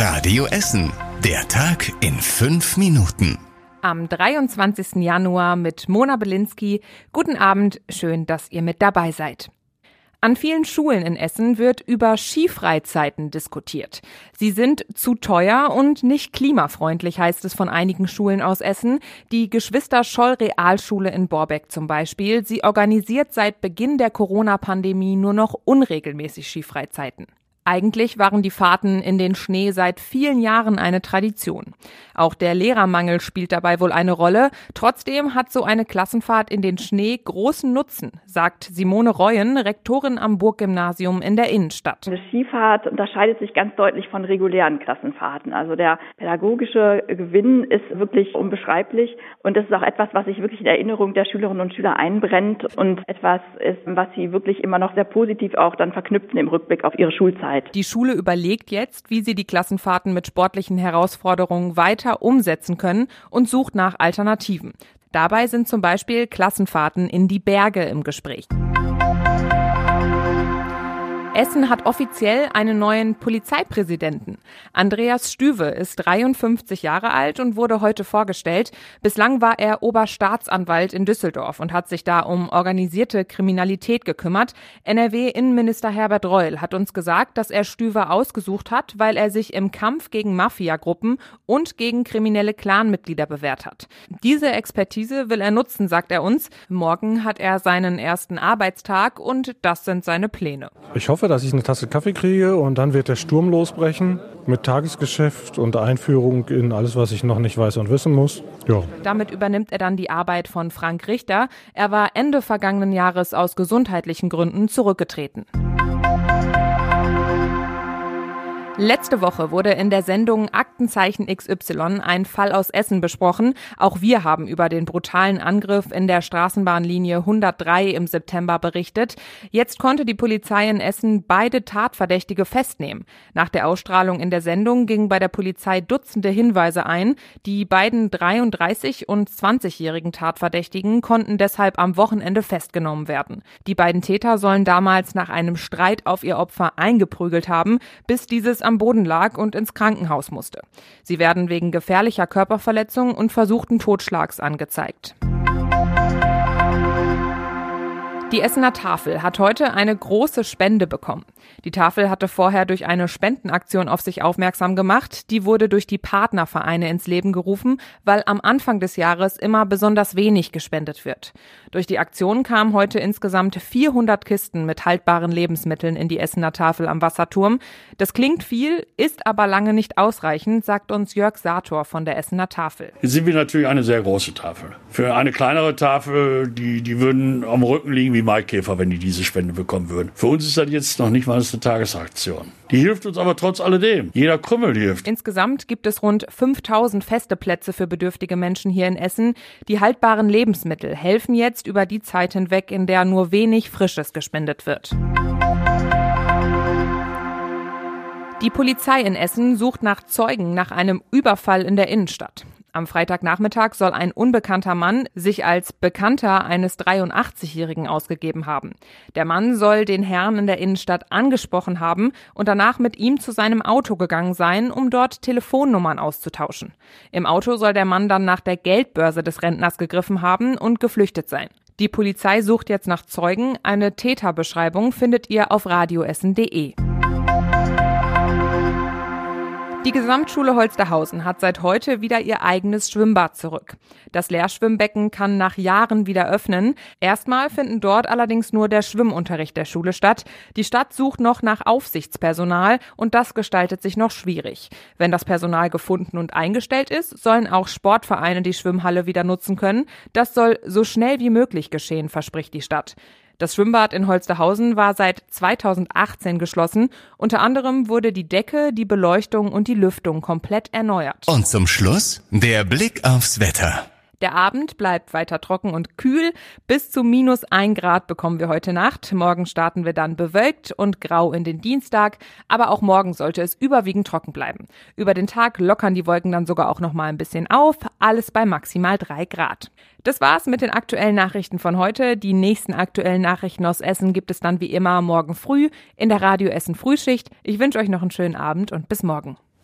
Radio Essen. Der Tag in fünf Minuten. Am 23. Januar mit Mona Belinsky. Guten Abend, schön, dass ihr mit dabei seid. An vielen Schulen in Essen wird über Skifreizeiten diskutiert. Sie sind zu teuer und nicht klimafreundlich, heißt es von einigen Schulen aus Essen. Die Geschwister Scholl Realschule in Borbeck zum Beispiel. Sie organisiert seit Beginn der Corona-Pandemie nur noch unregelmäßig Skifreizeiten. Eigentlich waren die Fahrten in den Schnee seit vielen Jahren eine Tradition. Auch der Lehrermangel spielt dabei wohl eine Rolle. Trotzdem hat so eine Klassenfahrt in den Schnee großen Nutzen, sagt Simone Reuen, Rektorin am Burggymnasium in der Innenstadt. Eine Skifahrt unterscheidet sich ganz deutlich von regulären Klassenfahrten. Also der pädagogische Gewinn ist wirklich unbeschreiblich und das ist auch etwas, was sich wirklich in Erinnerung der Schülerinnen und Schüler einbrennt und etwas ist, was sie wirklich immer noch sehr positiv auch dann verknüpfen im Rückblick auf ihre Schulzeit. Zeit. Die Schule überlegt jetzt, wie sie die Klassenfahrten mit sportlichen Herausforderungen weiter umsetzen können und sucht nach Alternativen. Dabei sind zum Beispiel Klassenfahrten in die Berge im Gespräch. Essen hat offiziell einen neuen Polizeipräsidenten. Andreas Stüwe ist 53 Jahre alt und wurde heute vorgestellt. Bislang war er Oberstaatsanwalt in Düsseldorf und hat sich da um organisierte Kriminalität gekümmert. NRW-Innenminister Herbert Reul hat uns gesagt, dass er Stüwe ausgesucht hat, weil er sich im Kampf gegen Mafiagruppen und gegen kriminelle Clanmitglieder bewährt hat. Diese Expertise will er nutzen, sagt er uns. Morgen hat er seinen ersten Arbeitstag und das sind seine Pläne. Ich hoffe, dass ich eine Tasse Kaffee kriege und dann wird der Sturm losbrechen mit Tagesgeschäft und Einführung in alles, was ich noch nicht weiß und wissen muss. Ja. Damit übernimmt er dann die Arbeit von Frank Richter. Er war Ende vergangenen Jahres aus gesundheitlichen Gründen zurückgetreten. Letzte Woche wurde in der Sendung Aktenzeichen XY ein Fall aus Essen besprochen. Auch wir haben über den brutalen Angriff in der Straßenbahnlinie 103 im September berichtet. Jetzt konnte die Polizei in Essen beide Tatverdächtige festnehmen. Nach der Ausstrahlung in der Sendung gingen bei der Polizei Dutzende Hinweise ein. Die beiden 33 und 20-jährigen Tatverdächtigen konnten deshalb am Wochenende festgenommen werden. Die beiden Täter sollen damals nach einem Streit auf ihr Opfer eingeprügelt haben, bis dieses am Boden lag und ins Krankenhaus musste. Sie werden wegen gefährlicher Körperverletzung und versuchten Totschlags angezeigt. Die Essener Tafel hat heute eine große Spende bekommen. Die Tafel hatte vorher durch eine Spendenaktion auf sich aufmerksam gemacht. Die wurde durch die Partnervereine ins Leben gerufen, weil am Anfang des Jahres immer besonders wenig gespendet wird. Durch die Aktion kamen heute insgesamt 400 Kisten mit haltbaren Lebensmitteln in die Essener Tafel am Wasserturm. Das klingt viel, ist aber lange nicht ausreichend, sagt uns Jörg Sator von der Essener Tafel. Jetzt sind wir natürlich eine sehr große Tafel. Für eine kleinere Tafel, die, die würden am Rücken liegen wie Maikäfer, wenn die diese Spende bekommen würden. Für uns ist das jetzt noch nicht mal eine Tagesaktion. Die hilft uns aber trotz alledem. Jeder Krümmel hilft. Insgesamt gibt es rund 5000 feste Plätze für bedürftige Menschen hier in Essen. Die haltbaren Lebensmittel helfen jetzt über die Zeit hinweg, in der nur wenig Frisches gespendet wird. Die Polizei in Essen sucht nach Zeugen nach einem Überfall in der Innenstadt. Am Freitagnachmittag soll ein unbekannter Mann sich als Bekannter eines 83-Jährigen ausgegeben haben. Der Mann soll den Herrn in der Innenstadt angesprochen haben und danach mit ihm zu seinem Auto gegangen sein, um dort Telefonnummern auszutauschen. Im Auto soll der Mann dann nach der Geldbörse des Rentners gegriffen haben und geflüchtet sein. Die Polizei sucht jetzt nach Zeugen. Eine Täterbeschreibung findet ihr auf radioessen.de. Die Gesamtschule Holsterhausen hat seit heute wieder ihr eigenes Schwimmbad zurück. Das Lehrschwimmbecken kann nach Jahren wieder öffnen. Erstmal finden dort allerdings nur der Schwimmunterricht der Schule statt. Die Stadt sucht noch nach Aufsichtspersonal und das gestaltet sich noch schwierig. Wenn das Personal gefunden und eingestellt ist, sollen auch Sportvereine die Schwimmhalle wieder nutzen können. Das soll so schnell wie möglich geschehen, verspricht die Stadt. Das Schwimmbad in Holsterhausen war seit 2018 geschlossen. Unter anderem wurde die Decke, die Beleuchtung und die Lüftung komplett erneuert. Und zum Schluss der Blick aufs Wetter. Der Abend bleibt weiter trocken und kühl. Bis zu minus ein Grad bekommen wir heute Nacht. Morgen starten wir dann bewölkt und grau in den Dienstag. Aber auch morgen sollte es überwiegend trocken bleiben. Über den Tag lockern die Wolken dann sogar auch noch mal ein bisschen auf. Alles bei maximal drei Grad. Das war's mit den aktuellen Nachrichten von heute. Die nächsten aktuellen Nachrichten aus Essen gibt es dann wie immer morgen früh in der Radio Essen Frühschicht. Ich wünsche euch noch einen schönen Abend und bis morgen.